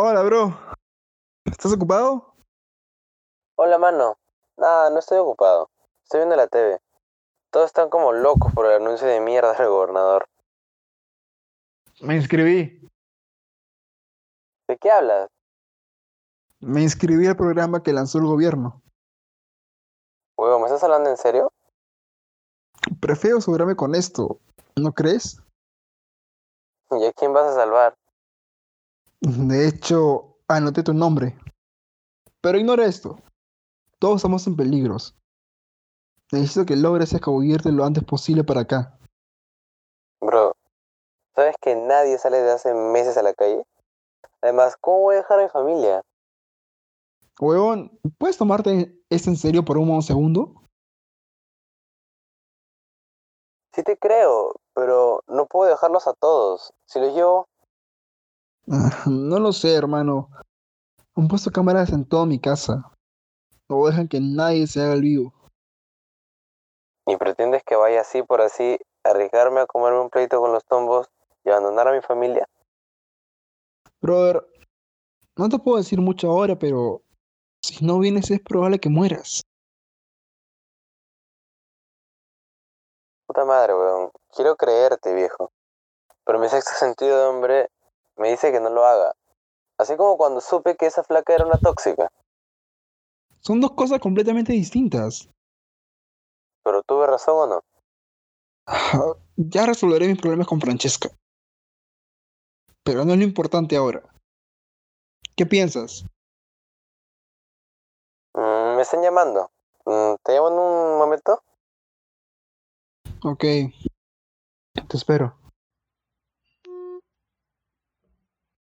Hola, bro. ¿Estás ocupado? Hola, mano. Nada, no estoy ocupado. Estoy viendo la TV. Todos están como locos por el anuncio de mierda del gobernador. Me inscribí. ¿De qué hablas? Me inscribí al programa que lanzó el gobierno. Huevo, ¿me estás hablando en serio? Prefiero asegurarme con esto. ¿No crees? ¿Y a quién vas a salvar? De hecho, anoté tu nombre. Pero ignora esto. Todos estamos en peligros. Necesito que logres escabullirte lo antes posible para acá. Bro, ¿sabes que nadie sale de hace meses a la calle? Además, ¿cómo voy a dejar a mi familia? Huevón, ¿puedes tomarte esto en serio por un segundo? Sí te creo, pero no puedo dejarlos a todos. Si los llevo... Ah, No lo sé, hermano. Han puesto cámaras en toda mi casa. No dejan que nadie se haga el vivo. ¿Y pretendes que vaya así por así, arriesgarme a comerme un pleito con los tombos y abandonar a mi familia? Brother, no te puedo decir mucho ahora, pero si no vienes es probable que mueras. Puta madre, weón. Quiero creerte, viejo. Pero mi sexto sentido de hombre me dice que no lo haga. Así como cuando supe que esa flaca era una tóxica. Son dos cosas completamente distintas. Pero tuve razón o no. Ya resolveré mis problemas con Francesca. Pero no es lo importante ahora. ¿Qué piensas? Mm, me están llamando. Mm, ¿Te llamo en un momento? Ok. Te espero.